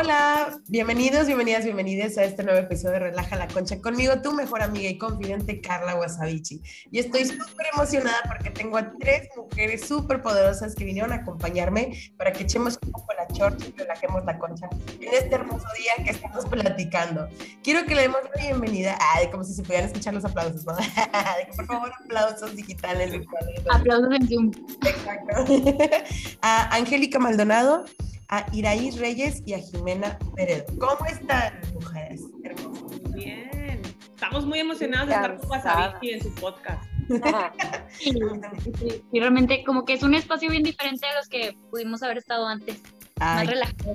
Hola, bienvenidos, bienvenidas, bienvenidas a este nuevo episodio de Relaja la Concha. Conmigo tu mejor amiga y confidente Carla Wasabichi. Y estoy súper emocionada porque tengo a tres mujeres súper poderosas que vinieron a acompañarme para que echemos un poco la chorcha y relajemos la concha en este hermoso día que estamos platicando. Quiero que le demos la bienvenida, ay, como si se pudieran escuchar los aplausos, ¿no? Por favor, aplausos digitales. Aplausos en Zoom. Exacto. a Angélica Maldonado a Iraí Reyes y a Jimena Peredo. ¿Cómo están, mujeres hermosas? Bien. Estamos muy emocionados de estar con Wasabi en su podcast. y realmente como que es un espacio bien diferente a los que pudimos haber estado antes. Más relajado.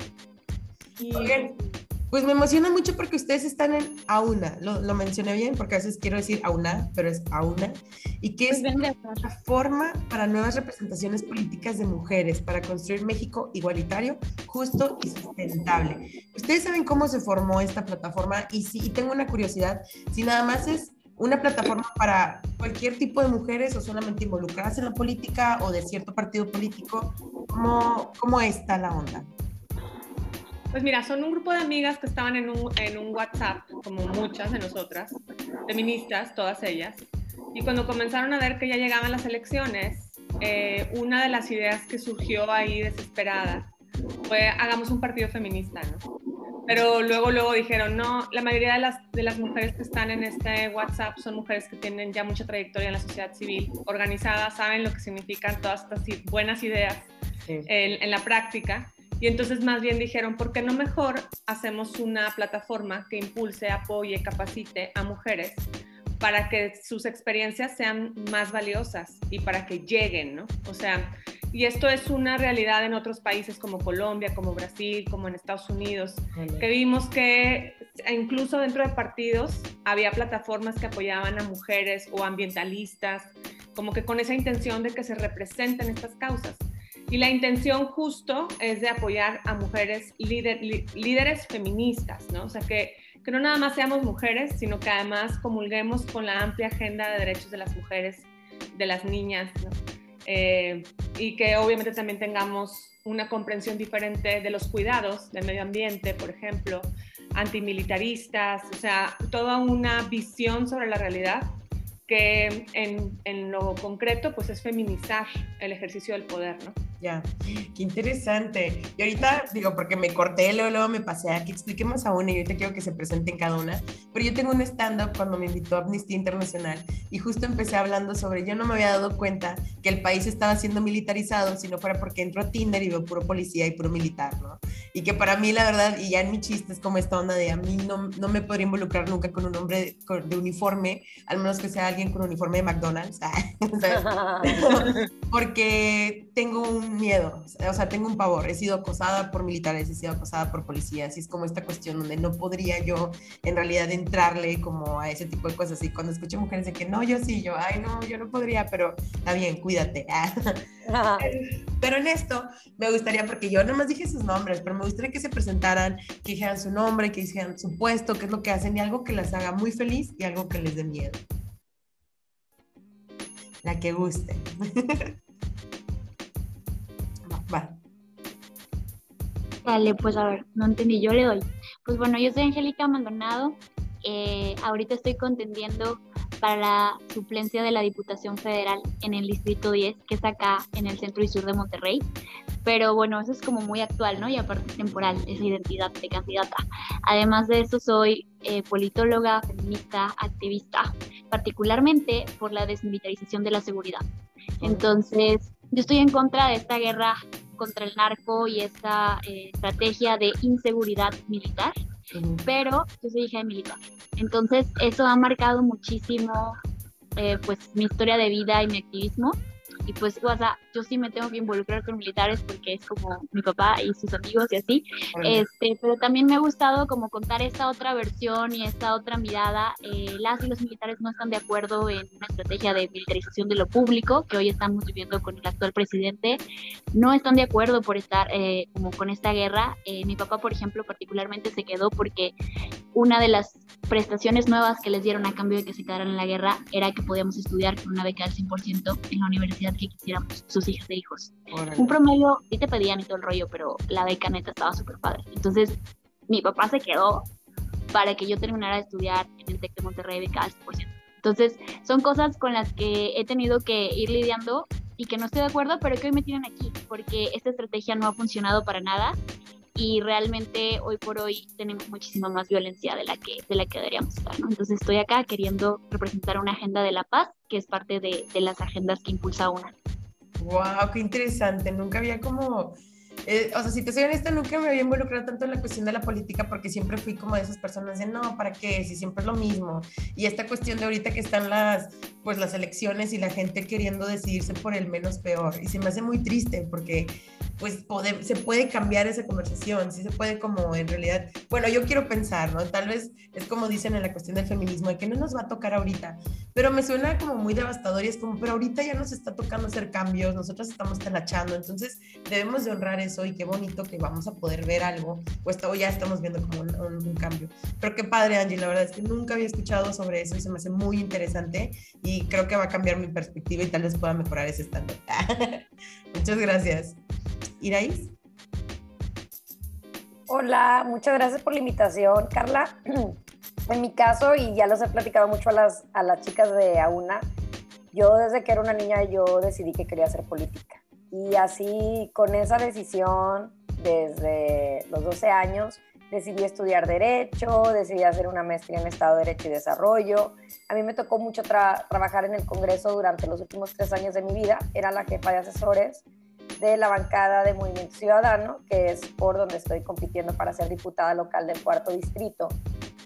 Pues me emociona mucho porque ustedes están en AUNA, lo, lo mencioné bien porque a veces quiero decir AUNA, pero es AUNA, y que es pues una plataforma para nuevas representaciones políticas de mujeres para construir México igualitario, justo y sustentable. Ustedes saben cómo se formó esta plataforma y, si, y tengo una curiosidad, si nada más es una plataforma para cualquier tipo de mujeres o solamente involucradas en la política o de cierto partido político, ¿cómo, cómo está la onda? Pues mira, son un grupo de amigas que estaban en un, en un WhatsApp, como muchas de nosotras, feministas, todas ellas. Y cuando comenzaron a ver que ya llegaban las elecciones, eh, una de las ideas que surgió ahí desesperada fue hagamos un partido feminista, ¿no? Pero luego, luego dijeron, no, la mayoría de las, de las mujeres que están en este WhatsApp son mujeres que tienen ya mucha trayectoria en la sociedad civil, organizadas, saben lo que significan todas estas buenas ideas en, en la práctica y entonces más bien dijeron, ¿por qué no mejor hacemos una plataforma que impulse, apoye, capacite a mujeres para que sus experiencias sean más valiosas y para que lleguen, ¿no? O sea, y esto es una realidad en otros países como Colombia, como Brasil, como en Estados Unidos, que vimos que incluso dentro de partidos había plataformas que apoyaban a mujeres o ambientalistas, como que con esa intención de que se representen estas causas. Y la intención justo es de apoyar a mujeres líderes feministas, ¿no? O sea, que, que no nada más seamos mujeres, sino que además comulguemos con la amplia agenda de derechos de las mujeres, de las niñas, ¿no? Eh, y que obviamente también tengamos una comprensión diferente de los cuidados del medio ambiente, por ejemplo, antimilitaristas, o sea, toda una visión sobre la realidad que en, en, lo concreto pues es feminizar el ejercicio del poder, ¿no? Ya, qué interesante. Y ahorita digo, porque me corté, luego, luego me pasé aquí, expliquemos a una y ahorita quiero que se presenten cada una, pero yo tengo un stand-up cuando me invitó a Amnistía Internacional y justo empecé hablando sobre, yo no me había dado cuenta que el país estaba siendo militarizado si no fuera porque entro a Tinder y veo puro policía y puro militar, ¿no? Y que para mí la verdad, y ya en mi chiste es como esta onda de a mí no, no me podría involucrar nunca con un hombre de uniforme, al menos que sea alguien con uniforme de McDonald's, porque tengo un miedo, o sea, tengo un pavor. He sido acosada por militares, he sido acosada por policías, y es como esta cuestión donde no podría yo en realidad entrarle como a ese tipo de cosas. Y cuando escucho mujeres de que no, yo sí, yo, ay, no, yo no podría, pero está bien, cuídate. pero en esto me gustaría, porque yo nomás dije sus nombres, pero me gustaría que se presentaran, que dijeran su nombre, que dijeran su puesto, qué es lo que hacen y algo que las haga muy feliz y algo que les dé miedo. La que guste. Dale, pues a ver, no entendí, yo le doy. Pues bueno, yo soy Angélica Maldonado, eh, ahorita estoy contendiendo para la suplencia de la Diputación Federal en el Distrito 10, que es acá en el centro y sur de Monterrey. Pero bueno, eso es como muy actual, ¿no? Y aparte temporal, esa identidad de candidata. Además de eso, soy eh, politóloga, feminista, activista, particularmente por la desmilitarización de la seguridad. Entonces, yo estoy en contra de esta guerra contra el narco y esta eh, estrategia de inseguridad militar, pero yo soy hija de militar. Entonces eso ha marcado muchísimo eh, pues mi historia de vida y mi activismo y pues, o sea, yo sí me tengo que involucrar con militares porque es como mi papá y sus amigos y así, este, pero también me ha gustado como contar esta otra versión y esta otra mirada. Eh, las y los militares no están de acuerdo en una estrategia de militarización de lo público que hoy estamos viviendo con el actual presidente, no están de acuerdo por estar eh, como con esta guerra. Eh, mi papá, por ejemplo, particularmente se quedó porque una de las prestaciones nuevas que les dieron a cambio de que se quedaran en la guerra era que podíamos estudiar con una beca del 100% en la universidad que quisiéramos. Su sus hijas e hijos. Un promedio, sí te pedían y todo el rollo, pero la beca neta estaba súper padre. Entonces, mi papá se quedó para que yo terminara de estudiar en el TEC de Monterrey beca al 100%. Entonces, son cosas con las que he tenido que ir lidiando y que no estoy de acuerdo, pero que hoy me tienen aquí, porque esta estrategia no ha funcionado para nada y realmente hoy por hoy tenemos muchísima más violencia de la que, de la que deberíamos estar. ¿no? Entonces estoy acá queriendo representar una agenda de la paz, que es parte de, de las agendas que impulsa una. ¡Wow! ¡Qué interesante! Nunca había como eh, o sea, si te soy honesta, nunca me había involucrado tanto en la cuestión de la política porque siempre fui como de esas personas de no, ¿para qué? Si siempre es lo mismo. Y esta cuestión de ahorita que están las, pues las elecciones y la gente queriendo decidirse por el menos peor. Y se me hace muy triste porque pues se puede cambiar esa conversación, sí se puede como en realidad, bueno, yo quiero pensar, ¿no? Tal vez es como dicen en la cuestión del feminismo, de que no nos va a tocar ahorita, pero me suena como muy devastador y es como, pero ahorita ya nos está tocando hacer cambios, nosotros estamos talachando, entonces debemos de honrar eso y qué bonito que vamos a poder ver algo, pues todo ya estamos viendo como un, cambio. Pero qué padre, Angie, la verdad es que nunca había escuchado sobre eso y se me hace muy interesante creo que va a cambiar mi perspectiva y tal vez pueda mejorar ese estándar. Muchas gracias. Iraís. Hola, muchas gracias por la invitación, Carla. En mi caso, y ya los he platicado mucho a las, a las chicas de AUNA, yo desde que era una niña yo decidí que quería hacer política. Y así, con esa decisión, desde los 12 años, decidí estudiar Derecho, decidí hacer una maestría en Estado de Derecho y Desarrollo. A mí me tocó mucho trabajar en el Congreso durante los últimos tres años de mi vida. Era la jefa de asesores de la bancada de Movimiento Ciudadano, que es por donde estoy compitiendo para ser diputada local del cuarto distrito.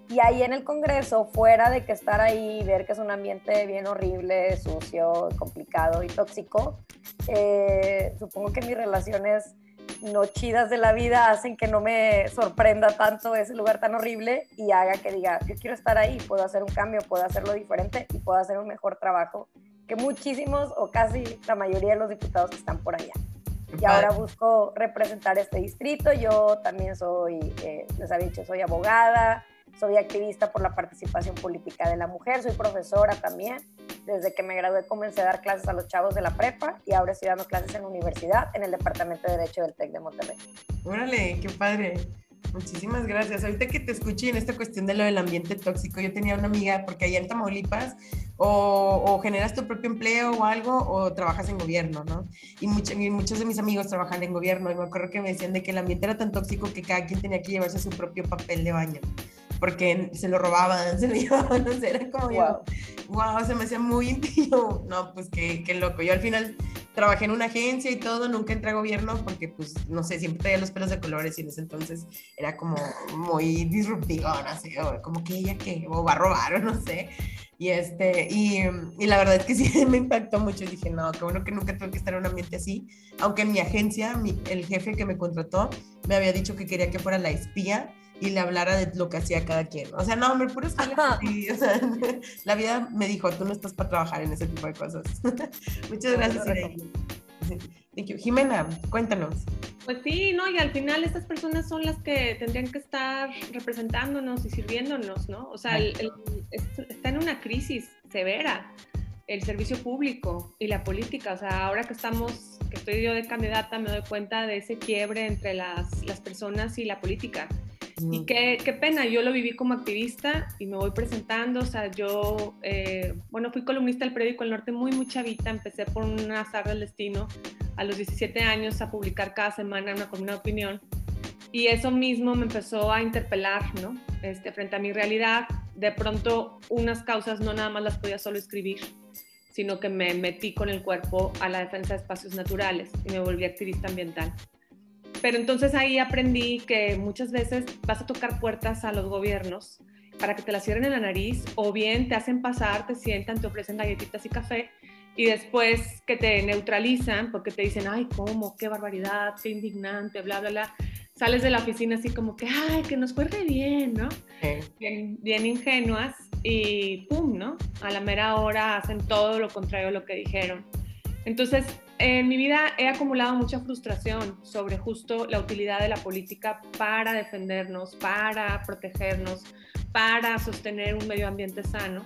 Y ahí en el Congreso, fuera de que estar ahí y ver que es un ambiente bien horrible, sucio, complicado y tóxico, eh, supongo que mis relaciones no chidas de la vida hacen que no me sorprenda tanto ese lugar tan horrible y haga que diga, yo quiero estar ahí, puedo hacer un cambio, puedo hacerlo diferente y puedo hacer un mejor trabajo que muchísimos o casi la mayoría de los diputados que están por allá y ahora busco representar este distrito. Yo también soy, eh, les había dicho, soy abogada, soy activista por la participación política de la mujer, soy profesora también. Desde que me gradué comencé a dar clases a los chavos de la prepa y ahora estoy dando clases en la universidad en el Departamento de Derecho del TEC de Monterrey. Órale, qué padre. Muchísimas gracias. Ahorita que te escuché en esta cuestión de lo del ambiente tóxico, yo tenía una amiga, porque allá en Tamaulipas o, generas tu propio empleo o algo o trabajas en gobierno, ¿no? Y, muchos de mis amigos trabajan en gobierno y me acuerdo que me decían de que el ambiente era tan tóxico que cada quien tenía que llevarse su propio papel de baño porque se lo robaban, se lo llevaban, no sé, era como wow. wow, se me hacía muy íntimo, no, pues qué, qué loco, yo al final trabajé en una agencia y todo, nunca entré a gobierno porque, pues, no sé, siempre tenía los pelos de colores y en ese entonces era como muy disruptivo, no sé, como que ella que, o va a robar o no sé. Y, este, y, y, la verdad es que sí me impactó mucho. Dije, no, qué bueno que nunca tuve que estar en un ambiente así, aunque en mi agencia, mi, el jefe que me contrató me había dicho que quería que fuera la espía y le hablara de lo que hacía cada quien. O sea, no, hombre, puro y, o sea, la vida me dijo, tú no estás para trabajar en ese tipo de cosas. Muchas gracias, Thank you. Jimena, cuéntanos. Pues sí, no, y al final estas personas son las que tendrían que estar representándonos y sirviéndonos, ¿no? O sea, está en una crisis severa el servicio público y la política. O sea, ahora que estamos, que estoy yo de candidata, me doy cuenta de ese quiebre entre las, las personas y la política. Y qué, qué, pena, yo lo viví como activista y me voy presentando, o sea, yo, eh, bueno, fui columnista del periódico El Norte muy, muy chavita, empecé por un azar del destino a los 17 años a publicar cada semana una columna de opinión y eso mismo me empezó a interpelar, ¿no? Este, frente a mi realidad, de pronto unas causas no nada más las podía solo escribir, sino que me metí con el cuerpo a la defensa de espacios naturales y me volví activista ambiental. Pero entonces ahí aprendí que muchas veces vas a tocar puertas a los gobiernos para que te las cierren en la nariz o bien te hacen pasar, te sientan, te ofrecen galletitas y café y después que te neutralizan porque te dicen, ay, ¿cómo? Qué barbaridad, qué indignante, bla, bla, bla. Sales de la oficina así como que, ay, que nos fue bien, ¿no? Bien, bien ingenuas y pum, ¿no? A la mera hora hacen todo lo contrario a lo que dijeron. Entonces, en mi vida he acumulado mucha frustración sobre justo la utilidad de la política para defendernos, para protegernos, para sostener un medio ambiente sano.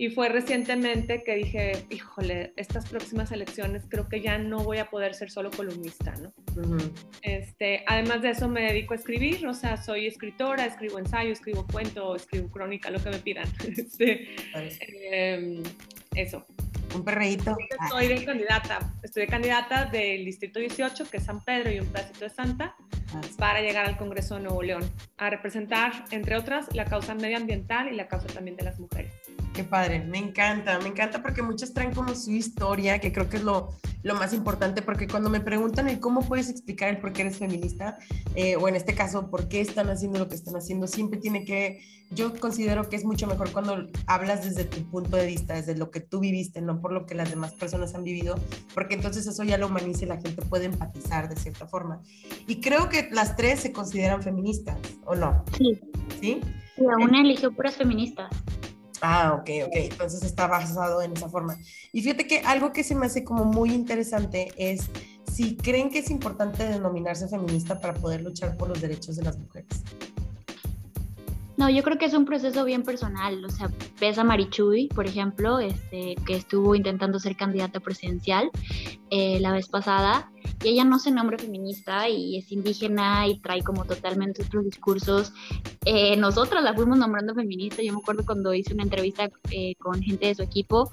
Y fue recientemente que dije, híjole, estas próximas elecciones creo que ya no voy a poder ser solo columnista, ¿no? este, además de eso me dedico a escribir, o sea, soy escritora, escribo ensayo, escribo cuento, escribo crónica, lo que me pidan. Este, em, eso. Un perreíto. Estoy de candidata, estoy de candidata del Distrito 18, que es San Pedro y un pedacito de Santa, ah, para llegar al Congreso de Nuevo León, a representar, entre otras, la causa medioambiental y la causa también de las mujeres. Qué padre, me encanta, me encanta porque muchas traen como su historia, que creo que es lo, lo más importante, porque cuando me preguntan el cómo puedes explicar el por qué eres feminista, eh, o en este caso, por qué están haciendo lo que están haciendo, siempre tiene que, yo considero que es mucho mejor cuando hablas desde tu punto de vista, desde lo que tú viviste, no por lo que las demás personas han vivido, porque entonces eso ya lo humaniza y la gente puede empatizar de cierta forma. Y creo que las tres se consideran feministas, ¿o no? Sí. ¿Sí? Sí, una eligió puras feministas. Ah, ok, ok. Entonces está basado en esa forma. Y fíjate que algo que se me hace como muy interesante es si creen que es importante denominarse feminista para poder luchar por los derechos de las mujeres. No, yo creo que es un proceso bien personal. O sea, ves a Marichuy, por ejemplo, este, que estuvo intentando ser candidata presidencial eh, la vez pasada y ella no se nombra feminista y es indígena y trae como totalmente otros discursos. Eh, nosotras la fuimos nombrando feminista, yo me acuerdo cuando hice una entrevista eh, con gente de su equipo,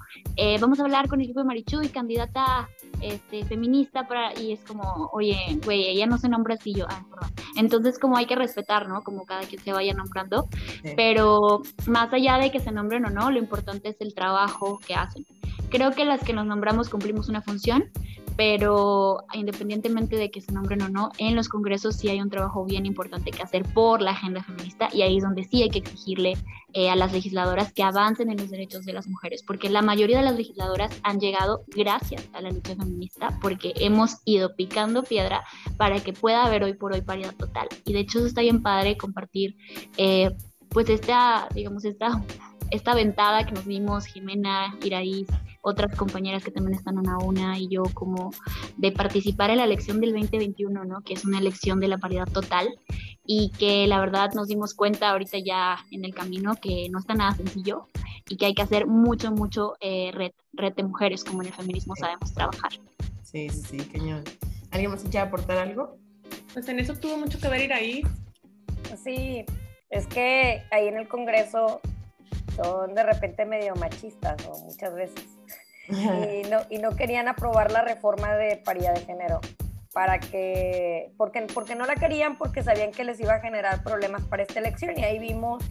vamos a hablar con el equipo de Marichu y candidata este, feminista para, y es como, oye, güey, ella no se nombra así, yo, ah, perdón. Entonces como hay que respetar, ¿no? Como cada quien se vaya nombrando, pero más allá de que se nombren o no, lo importante es el trabajo que hacen. Creo que las que nos nombramos cumplimos una función, pero independientemente de que se nombren o no, en los congresos sí hay un trabajo bien importante que hacer por la agenda feminista y ahí es donde sí hay que exigirle eh, a las legisladoras que avancen en los derechos de las mujeres, porque la mayoría de las legisladoras han llegado gracias a la lucha feminista, porque hemos ido picando piedra para que pueda haber hoy por hoy paridad total. Y de hecho eso está bien padre compartir, eh, pues esta, digamos, esta, esta ventada que nos dimos, Jimena, Iraíz, otras compañeras que también están en una y yo como de participar en la elección del 2021, ¿no? Que es una elección de la paridad total y que la verdad nos dimos cuenta ahorita ya en el camino que no está nada sencillo y que hay que hacer mucho, mucho eh, red, red de mujeres como en el feminismo sabemos trabajar. Sí, sí, sí, cañón. ¿Alguien más quiere aportar algo? Pues en eso tuvo mucho que ver ir ahí. Sí, es que ahí en el Congreso son de repente medio machistas o muchas veces. Y no, y no querían aprobar la reforma de paridad de género para que, porque, porque no la querían porque sabían que les iba a generar problemas para esta elección. Y ahí vimos,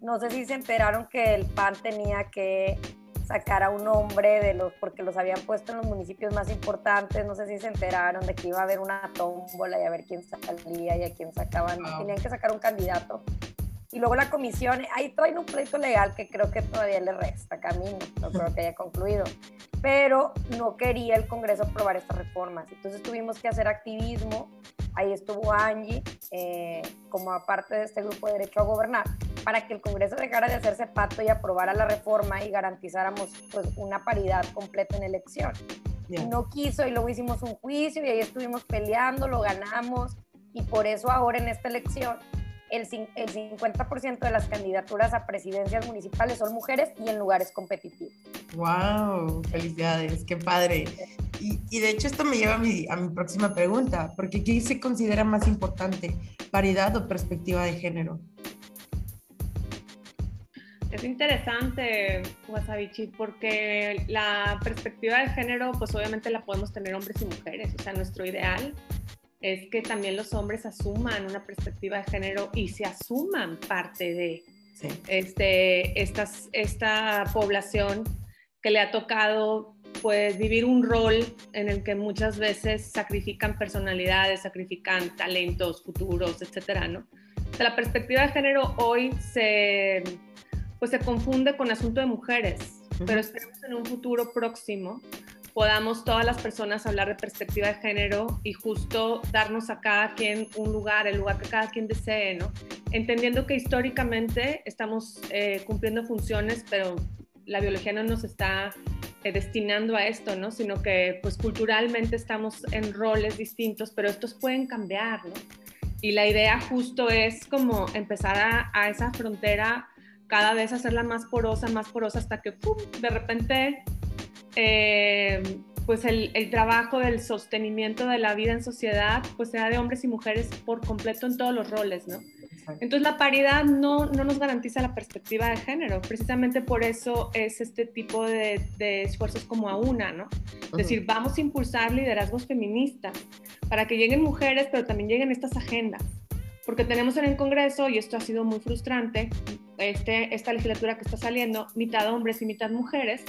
no sé si se enteraron que el PAN tenía que sacar a un hombre de los, porque los habían puesto en los municipios más importantes, no sé si se enteraron de que iba a haber una tómbola y a ver quién salía y a quién sacaban, tenían que sacar un candidato y luego la comisión, ahí traen un pleito legal que creo que todavía le resta camino, no creo que haya concluido, pero no quería el Congreso aprobar estas reformas. Entonces tuvimos que hacer activismo, ahí estuvo Angie eh, como aparte de este grupo de derecho a gobernar, para que el Congreso dejara de hacerse pato y aprobara la reforma y garantizáramos pues, una paridad completa en elección. No quiso y luego hicimos un juicio y ahí estuvimos peleando, lo ganamos y por eso ahora en esta elección el, el 50% de las candidaturas a presidencias municipales son mujeres y en lugares competitivos. ¡Wow! Felicidades, qué padre. Y, y de hecho esto me lleva a mi, a mi próxima pregunta, porque ¿qué se considera más importante, paridad o perspectiva de género? Es interesante, Wasabichi, porque la perspectiva de género, pues obviamente la podemos tener hombres y mujeres. O sea, nuestro ideal es que también los hombres asuman una perspectiva de género y se asuman parte de este, estas, esta población que le ha tocado pues vivir un rol en el que muchas veces sacrifican personalidades, sacrifican talentos futuros, etcétera, ¿no? la perspectiva de género hoy se, pues se confunde con asunto de mujeres, pero esperemos en un futuro próximo podamos todas las personas hablar de perspectiva de género y justo darnos a cada quien un lugar, el lugar que cada quien desee, ¿no? Entendiendo que históricamente estamos eh, cumpliendo funciones, pero la biología no nos está eh, destinando a esto, ¿no? Sino que pues culturalmente estamos en roles distintos, pero estos pueden cambiar, ¿no? Y la idea justo es como empezar a, a esa frontera cada vez hacerla más porosa, más porosa, hasta que de repente, eh, pues el, el, trabajo del sostenimiento de la vida en sociedad, pues sea de hombres y mujeres por completo en todos los roles, ¿no? Entonces la paridad no, no, nos garantiza la perspectiva de género, precisamente por eso es este tipo de, de esfuerzos como a una, ¿no? Es decir, vamos a impulsar liderazgos feministas para que lleguen mujeres, pero también lleguen estas agendas porque tenemos en el Congreso, y esto ha sido muy frustrante, este, esta legislatura que está saliendo, mitad hombres y mitad mujeres,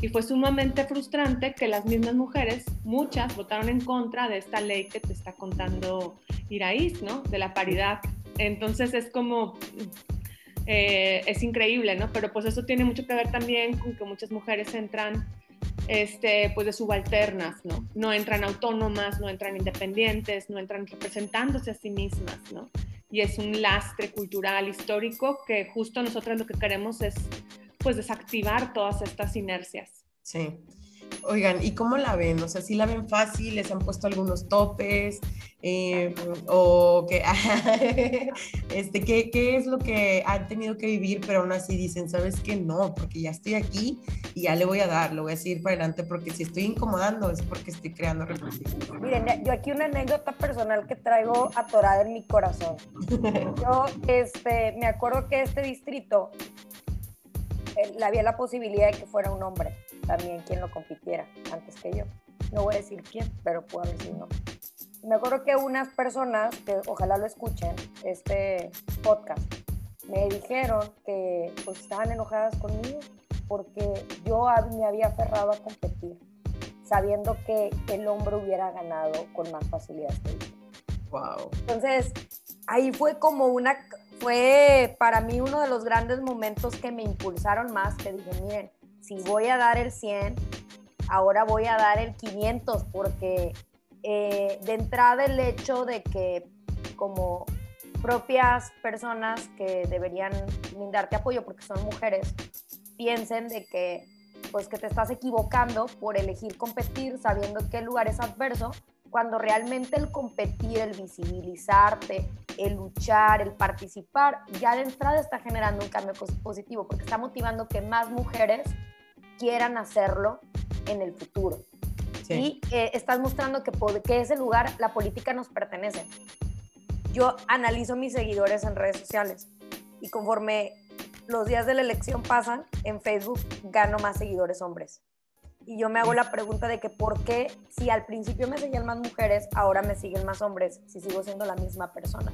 y fue sumamente frustrante que las mismas mujeres, muchas, votaron en contra de esta ley que te está contando Iraíz, ¿no? De la paridad. Entonces es como, eh, es increíble, ¿no? Pero pues eso tiene mucho que ver también con que muchas mujeres entran este, pues de subalternas, ¿no? No entran autónomas, no entran independientes, no entran representándose a sí mismas, ¿no? Y es un lastre cultural, histórico, que justo nosotros lo que queremos es, pues, desactivar todas estas inercias. Sí. Oigan, ¿y cómo la ven? O sea, si la ven fácil? ¿Les han puesto algunos topes? Eh, ¿O qué, este, ¿qué, qué es lo que han tenido que vivir, pero aún así dicen, ¿sabes qué? No, porque ya estoy aquí y ya le voy a dar, lo voy a seguir para adelante, porque si estoy incomodando es porque estoy creando reflexiones. Miren, yo aquí una anécdota personal que traigo atorada en mi corazón. Yo este, me acuerdo que este distrito había la posibilidad de que fuera un hombre también quien lo compitiera antes que yo. No voy a decir quién, pero puedo decir no. Me acuerdo que unas personas, que ojalá lo escuchen, este podcast, me dijeron que pues estaban enojadas conmigo porque yo me había aferrado a competir, sabiendo que el hombre hubiera ganado con más facilidad que yo. Wow. Entonces, ahí fue como una, fue para mí uno de los grandes momentos que me impulsaron más, que dije, miren, si voy a dar el 100, ahora voy a dar el 500, porque eh, de entrada el hecho de que como propias personas que deberían brindarte apoyo porque son mujeres, piensen de que pues que te estás equivocando por elegir competir sabiendo que el lugar es adverso, cuando realmente el competir, el visibilizarte, el luchar, el participar, ya de entrada está generando un cambio positivo porque está motivando que más mujeres quieran hacerlo en el futuro. Y eh, estás mostrando que, que ese lugar, la política nos pertenece. Yo analizo mis seguidores en redes sociales y conforme los días de la elección pasan, en Facebook gano más seguidores hombres. Y yo me hago la pregunta de que por qué, si al principio me seguían más mujeres, ahora me siguen más hombres, si sigo siendo la misma persona.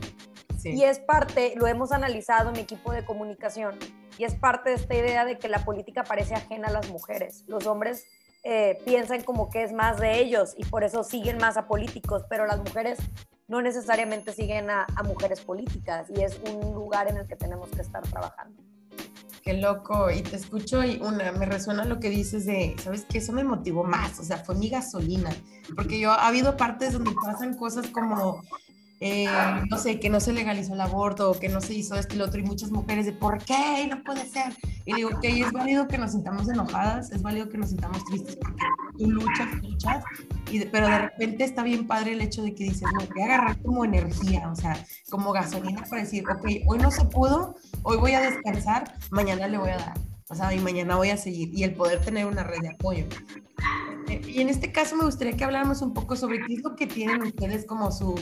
Y es parte, lo hemos analizado en mi equipo de comunicación, y es parte de esta idea de que la política parece ajena a las mujeres. Los hombres eh, piensan como que es más de ellos y por eso siguen más a políticos, pero las mujeres no necesariamente siguen a, a mujeres políticas y es un lugar en el que tenemos que estar trabajando. Qué loco, y te escucho y una, me resuena lo que dices de, ¿sabes qué? Eso me motivó más, o sea, fue mi gasolina, porque yo, ha habido partes donde pasan cosas como, eh, no sé, que no se legalizó el aborto, o que no se hizo esto y lo otro, y muchas mujeres de, ¿por qué? No puede ser. Y digo, ok, es válido que nos sintamos enojadas, es válido que nos sintamos tristes, porque tú luchas, luchas, pero de repente está bien padre el hecho de que dices, no, voy agarrar como energía, o sea, como gasolina para decir, ok, hoy no se pudo, hoy voy a descansar, mañana le voy a dar, o sea, y mañana voy a seguir, y el poder tener una red de apoyo. Y en este caso me gustaría que habláramos un poco sobre qué es lo que tienen ustedes como su,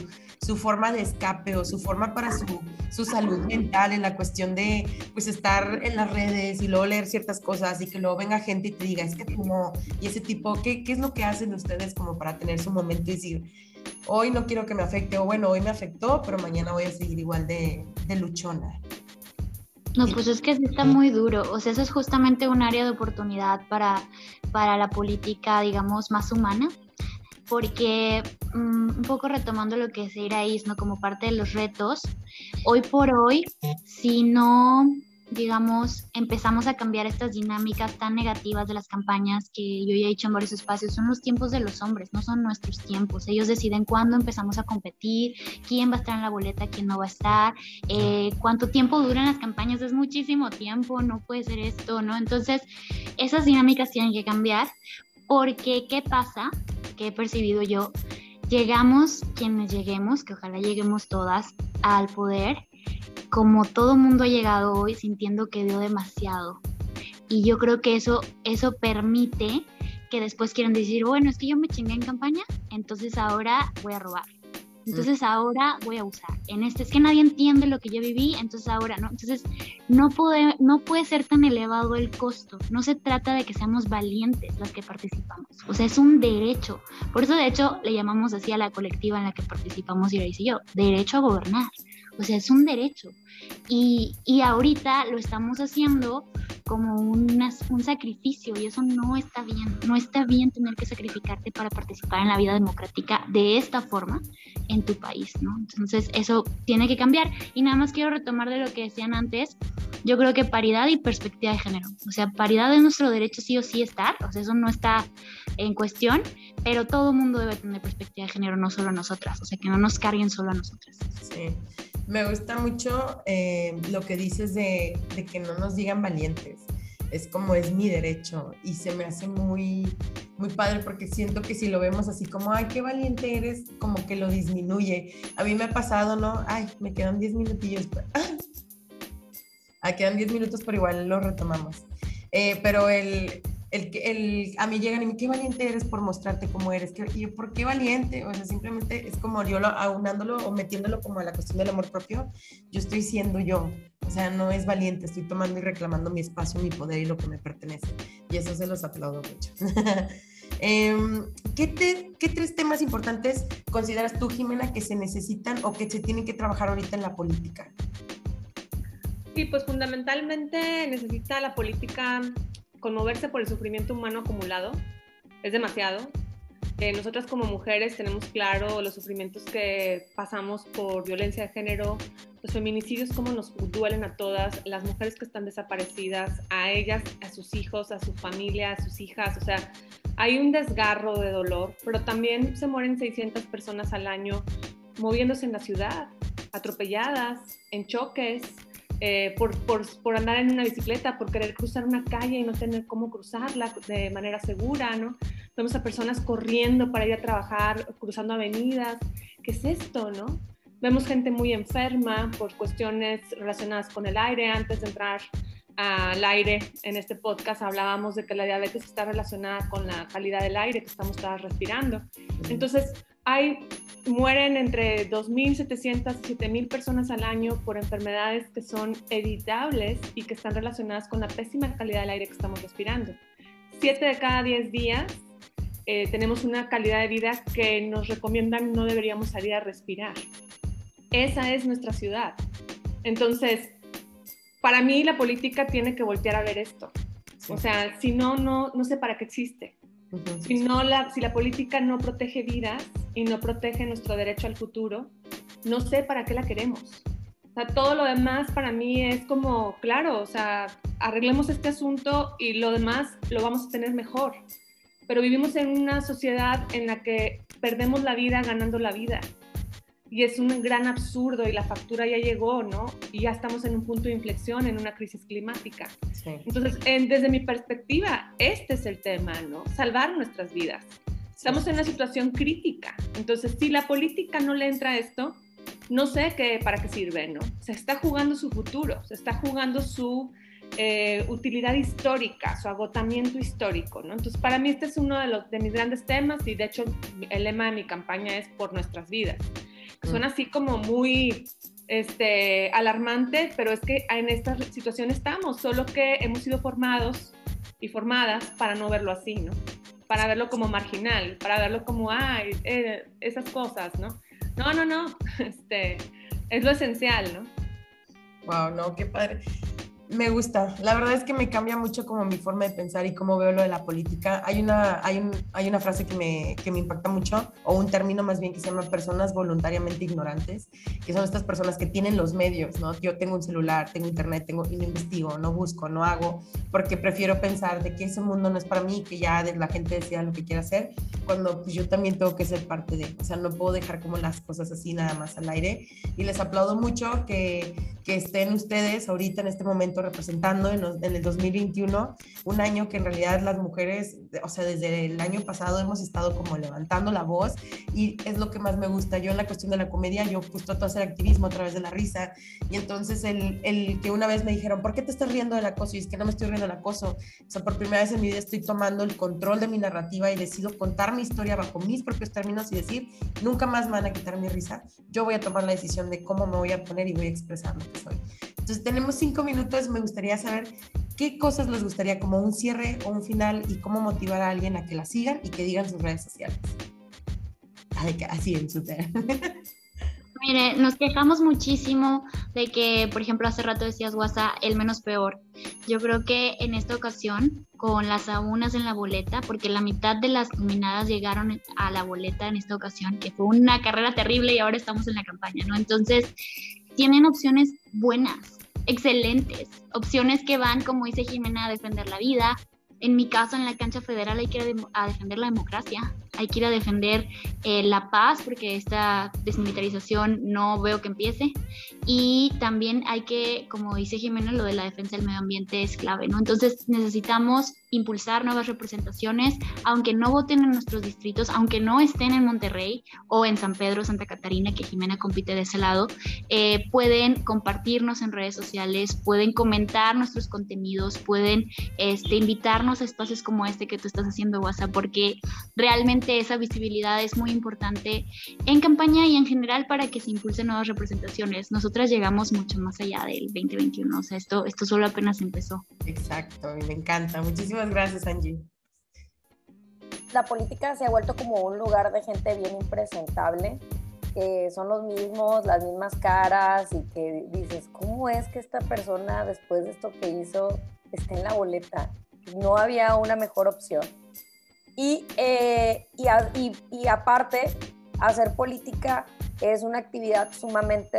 su forma de escape o su forma para su, su, salud mental en la cuestión de pues estar en las redes y luego leer ciertas cosas y que luego venga gente y te diga, es que tú y ese tipo, ¿qué, qué es lo que hacen ustedes como para tener su momento y decir, hoy no quiero que me afecte o bueno, hoy me afectó, pero mañana voy a seguir igual de, de luchona? No, pues es que sí está muy duro. O sea, eso es justamente un área de oportunidad para, para la política, digamos, más humana. Porque mm, un poco retomando lo que decía Iraís, ¿no? Como parte de los retos, hoy por hoy, si no digamos, empezamos a cambiar estas dinámicas tan negativas de las campañas que yo ya he dicho en varios espacios, son los tiempos de los hombres, no son nuestros tiempos. Ellos deciden cuándo empezamos a competir, quién va a estar en la boleta, quién no va a estar, eh, cuánto tiempo duran las campañas, es muchísimo tiempo, no puede ser esto, ¿no? Entonces, esas dinámicas tienen que cambiar porque, ¿qué pasa? Que he percibido yo, llegamos quienes lleguemos, que ojalá lleguemos todas al poder como todo mundo ha llegado hoy sintiendo que dio demasiado. Y yo creo que eso, eso permite que después quieran decir, bueno, es que yo me chingué en campaña, entonces ahora voy a robar. Entonces ahora voy a usar. En este es que nadie entiende lo que yo viví, entonces ahora no. Entonces no puede, no puede ser tan elevado el costo. No se trata de que seamos valientes las que participamos. O sea, es un derecho. Por eso de hecho le llamamos así a la colectiva en la que participamos Iris y yo, derecho a gobernar. O sea, es un derecho. Y, y ahorita lo estamos haciendo como un sacrificio y eso no está bien. No está bien tener que sacrificarte para participar en la vida democrática de esta forma en tu país, ¿no? Entonces eso tiene que cambiar. Y nada más quiero retomar de lo que decían antes. Yo creo que paridad y perspectiva de género. O sea, paridad es nuestro derecho sí o sí estar. O sea, eso no está en cuestión, pero todo mundo debe tener perspectiva de género, no solo nosotras. O sea, que no nos carguen solo a nosotras. Sí. Me gusta mucho eh, lo que dices de, que no nos digan valientes. Es como es mi derecho y se me hace muy, muy padre porque siento que si lo vemos así como, ay, qué valiente eres, como que lo disminuye. A mí me ha pasado, ¿no? Ay, me quedan 10 minutillos. Ah, quedan 10 minutos, pero igual lo retomamos. Eh, pero el, el, el, a mí llegan y me, qué valiente eres por mostrarte cómo eres. y yo, ¿por qué valiente? O sea, simplemente es como yo lo, aunándolo o metiéndolo como a la cuestión del amor propio, yo estoy siendo yo. O sea, no es valiente, estoy tomando y reclamando mi espacio, mi poder y lo que me pertenece. Y eso se los aplaudo mucho. eh, ¿qué, te, ¿Qué tres temas importantes consideras tú, Jimena, que se necesitan o que se tienen que trabajar ahorita en la política? Sí, pues fundamentalmente necesita la política conmoverse por el sufrimiento humano acumulado es demasiado. Eh, nosotras como mujeres tenemos claro los sufrimientos que pasamos por violencia de género, los feminicidios, cómo nos duelen a todas, las mujeres que están desaparecidas, a ellas, a sus hijos, a su familia, a sus hijas. O sea, hay un desgarro de dolor, pero también se mueren 600 personas al año moviéndose en la ciudad, atropelladas, en choques, eh, por, por, por, andar en una bicicleta, por querer cruzar una calle y no tener cómo cruzarla de manera segura, ¿no? Vemos a personas corriendo para ir a trabajar, cruzando avenidas. ¿Qué es esto, no? Vemos gente muy enferma por cuestiones relacionadas con el aire. Antes de entrar al aire en este podcast hablábamos de que la diabetes está relacionada con la calidad del aire que estamos todas respirando. Entonces, hay, mueren entre 2.700 y 7.000 personas al año por enfermedades que son evitables y que están relacionadas con la pésima calidad del aire que estamos respirando. Siete de cada 10 días eh, tenemos una calidad de vida que nos recomiendan no deberíamos salir a respirar. Esa es nuestra ciudad. Entonces, para mí la política tiene que voltear a ver esto. O sea, si no, no, no sé para qué existe. Si, no la, si la política no protege vidas y no protege nuestro derecho al futuro, no sé para qué la queremos. O sea, todo lo demás para mí es como, claro, o sea, arreglemos este asunto y lo demás lo vamos a tener mejor. Pero vivimos en una sociedad en la que perdemos la vida ganando la vida y es un gran absurdo y la factura ya llegó, ¿no? Y ya estamos en un punto de inflexión, en una crisis climática. Entonces, desde mi perspectiva, este es el tema, ¿no? Salvar nuestras vidas. Estamos en una situación crítica. Entonces, si la política no le entra a esto, no sé qué, para qué sirve, ¿no? Se está jugando su futuro, se está jugando su eh, utilidad histórica, su agotamiento histórico, ¿no? Entonces, para mí este es uno de, los, de mis grandes temas y de hecho el lema de mi campaña es por nuestras vidas. Suena así como muy este, alarmante, pero es que en esta situación estamos, solo que hemos sido formados y formadas para no verlo así, ¿no? Para verlo como marginal, para verlo como, ay, eh, esas cosas, ¿no? No, no, no, este, es lo esencial, ¿no? Wow, no, qué padre. Me gusta. La verdad es que me cambia mucho como mi forma de pensar y cómo veo lo de la política. Hay una, hay un, hay una frase que me, que me impacta mucho, o un término más bien que se llama personas voluntariamente ignorantes, que son estas personas que tienen los medios, ¿no? Yo tengo un celular, tengo internet, tengo, y no investigo, no busco, no hago, porque prefiero pensar de que ese mundo no es para mí, que ya la gente decida lo que quiera hacer, cuando pues, yo también tengo que ser parte de, o sea, no puedo dejar como las cosas así nada más al aire. Y les aplaudo mucho que, que estén ustedes ahorita en este momento representando en, en, el 2021, un año que en realidad las mujeres, o sea, desde el año pasado hemos estado como levantando la voz y es lo que más me gusta. Yo en la cuestión de la comedia, yo pues trato de hacer activismo a través de la risa y entonces el, el que una vez me dijeron, ¿por qué te estás riendo del acoso? Y es que no me estoy riendo del acoso. O sea, por primera vez en mi vida estoy tomando el control de mi narrativa y decido contar mi historia bajo mis propios términos y decir, nunca más me van a quitar mi risa. Yo voy a tomar la decisión de cómo me voy a poner y voy a expresar lo que soy. Entonces tenemos cinco minutos, me gustaría saber qué cosas les gustaría como un cierre o un final y cómo motivar a alguien a que la sigan y que digan sus redes sociales. Así en su Mire, nos quejamos muchísimo de que, por ejemplo, hace rato decías WhatsApp, el menos peor. Yo creo que en esta ocasión, con las aunas en la boleta, porque la mitad de las nominadas llegaron a la boleta en esta ocasión, que fue una carrera terrible y ahora estamos en la campaña, ¿no? Entonces, tienen opciones buenas, excelentes, opciones que van, como dice Jimena, a defender la vida, en mi caso, en la cancha federal hay que a, defender la democracia, hay que ir a defender eh, la paz, porque esta desmilitarización no veo que empiece. Y también hay que, como dice Jimena, lo de la defensa del medio ambiente es clave, ¿no? Entonces necesitamos impulsar nuevas representaciones, aunque no voten en nuestros distritos, aunque no estén en Monterrey o en San Pedro, Santa Catarina, que Jimena compite de ese lado, eh, pueden compartirnos en redes sociales, pueden comentar nuestros contenidos, pueden este, invitarnos a espacios como este que tú estás haciendo, WhatsApp, porque realmente esa visibilidad es muy importante en campaña y en general para que se impulsen nuevas representaciones. Nosotras llegamos mucho más allá del 2021, o sea, esto, esto solo apenas empezó. Exacto, me encanta. Muchísimas gracias, Angie. La política se ha vuelto como un lugar de gente bien impresentable, que son los mismos, las mismas caras y que dices, ¿cómo es que esta persona después de esto que hizo está en la boleta? No había una mejor opción. Y, eh, y, y, aparte, hacer política es una actividad sumamente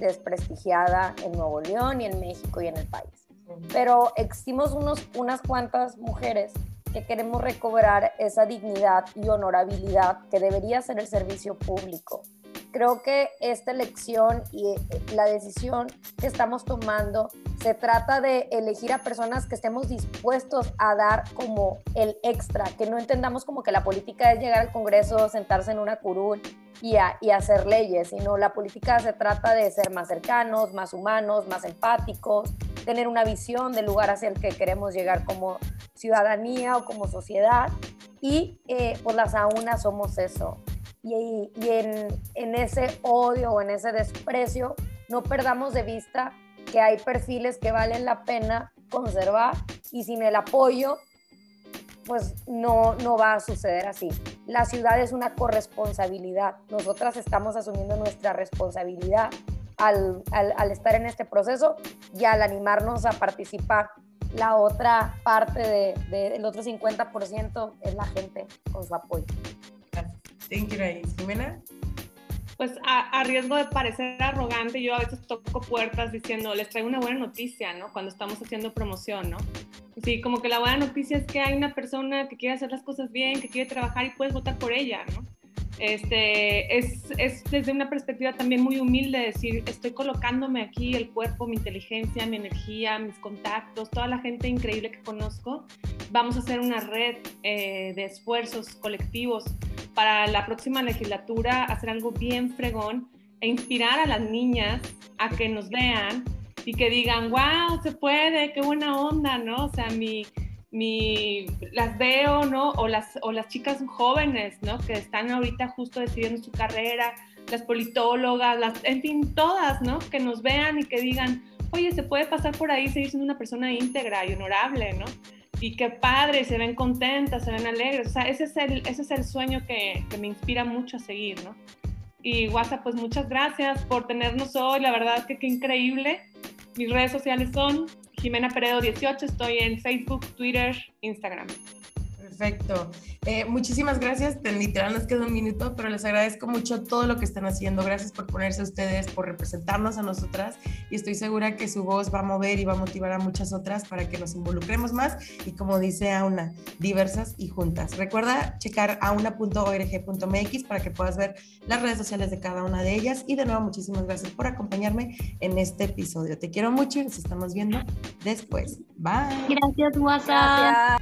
desprestigiada en Nuevo León y en México y en el país pero existimos unos, unas cuantas mujeres que queremos recobrar esa dignidad y honorabilidad que debería ser el servicio público. Creo que esta elección y eh, la decisión que estamos tomando se trata de elegir a personas que estemos dispuestos a dar como el extra, que no entendamos como que la política es llegar al Congreso, sentarse en una curul y, y hacer leyes, sino la política se trata de ser más cercanos, más humanos, más empáticos, tener una visión del lugar hacia el que queremos llegar como ciudadanía o como sociedad. Y eh, pues las aunas somos eso. Y, y en, en ese odio o en ese desprecio, no perdamos de vista que hay perfiles que valen la pena conservar y sin el apoyo, pues no, no va a suceder así. La ciudad es una corresponsabilidad. Nosotras estamos asumiendo nuestra responsabilidad al, al, estar en este proceso y al animarnos a participar. La otra parte del de, de, otro 50% es la gente con su apoyo. Thank you, Jimena. Pues a, riesgo de parecer arrogante, yo a veces toco puertas diciendo, les traigo una buena noticia, ¿no? Cuando estamos haciendo promoción, ¿no? Sí, como que la buena noticia es que hay una persona que quiere hacer las cosas bien, que quiere trabajar y puedes votar por ella, ¿no? Este, es, es, desde una perspectiva también muy humilde decir, estoy colocándome aquí el cuerpo, mi inteligencia, mi energía, mis contactos, toda la gente increíble que conozco. Vamos a hacer una red eh, de esfuerzos colectivos para la próxima legislatura, hacer algo bien fregón e inspirar a las niñas a que nos vean y que digan, wow, se puede, qué buena onda, ¿no? O sea, mi, mi, las veo, ¿no? O las, o las chicas jóvenes, ¿no? Que están ahorita justo decidiendo su carrera, las politólogas, las, en fin, todas, ¿no? Que nos vean y que digan, oye, se puede pasar por ahí, seguir siendo una persona íntegra y honorable, ¿no? Y qué padre, se ven contentas, se ven alegres. O sea, ese es el, ese es el sueño que, que me inspira mucho a seguir, ¿no? Y WhatsApp, pues muchas gracias por tenernos hoy, la verdad que qué increíble. Mis redes sociales son Jimena Peredo 18, estoy en Facebook, Twitter, Instagram. Perfecto. Eh, muchísimas gracias. Literal nos queda un minuto, pero les agradezco mucho todo lo que están haciendo. Gracias por ponerse ustedes, por representarnos a nosotras y estoy segura que su voz va a mover y va a motivar a muchas otras para que nos involucremos más y como dice Auna, diversas y juntas. Recuerda checar auna.org.mx para que puedas ver las redes sociales de cada una de ellas y de nuevo muchísimas gracias por acompañarme en este episodio. Te quiero mucho y nos estamos viendo después. Bye. Gracias, WhatsApp.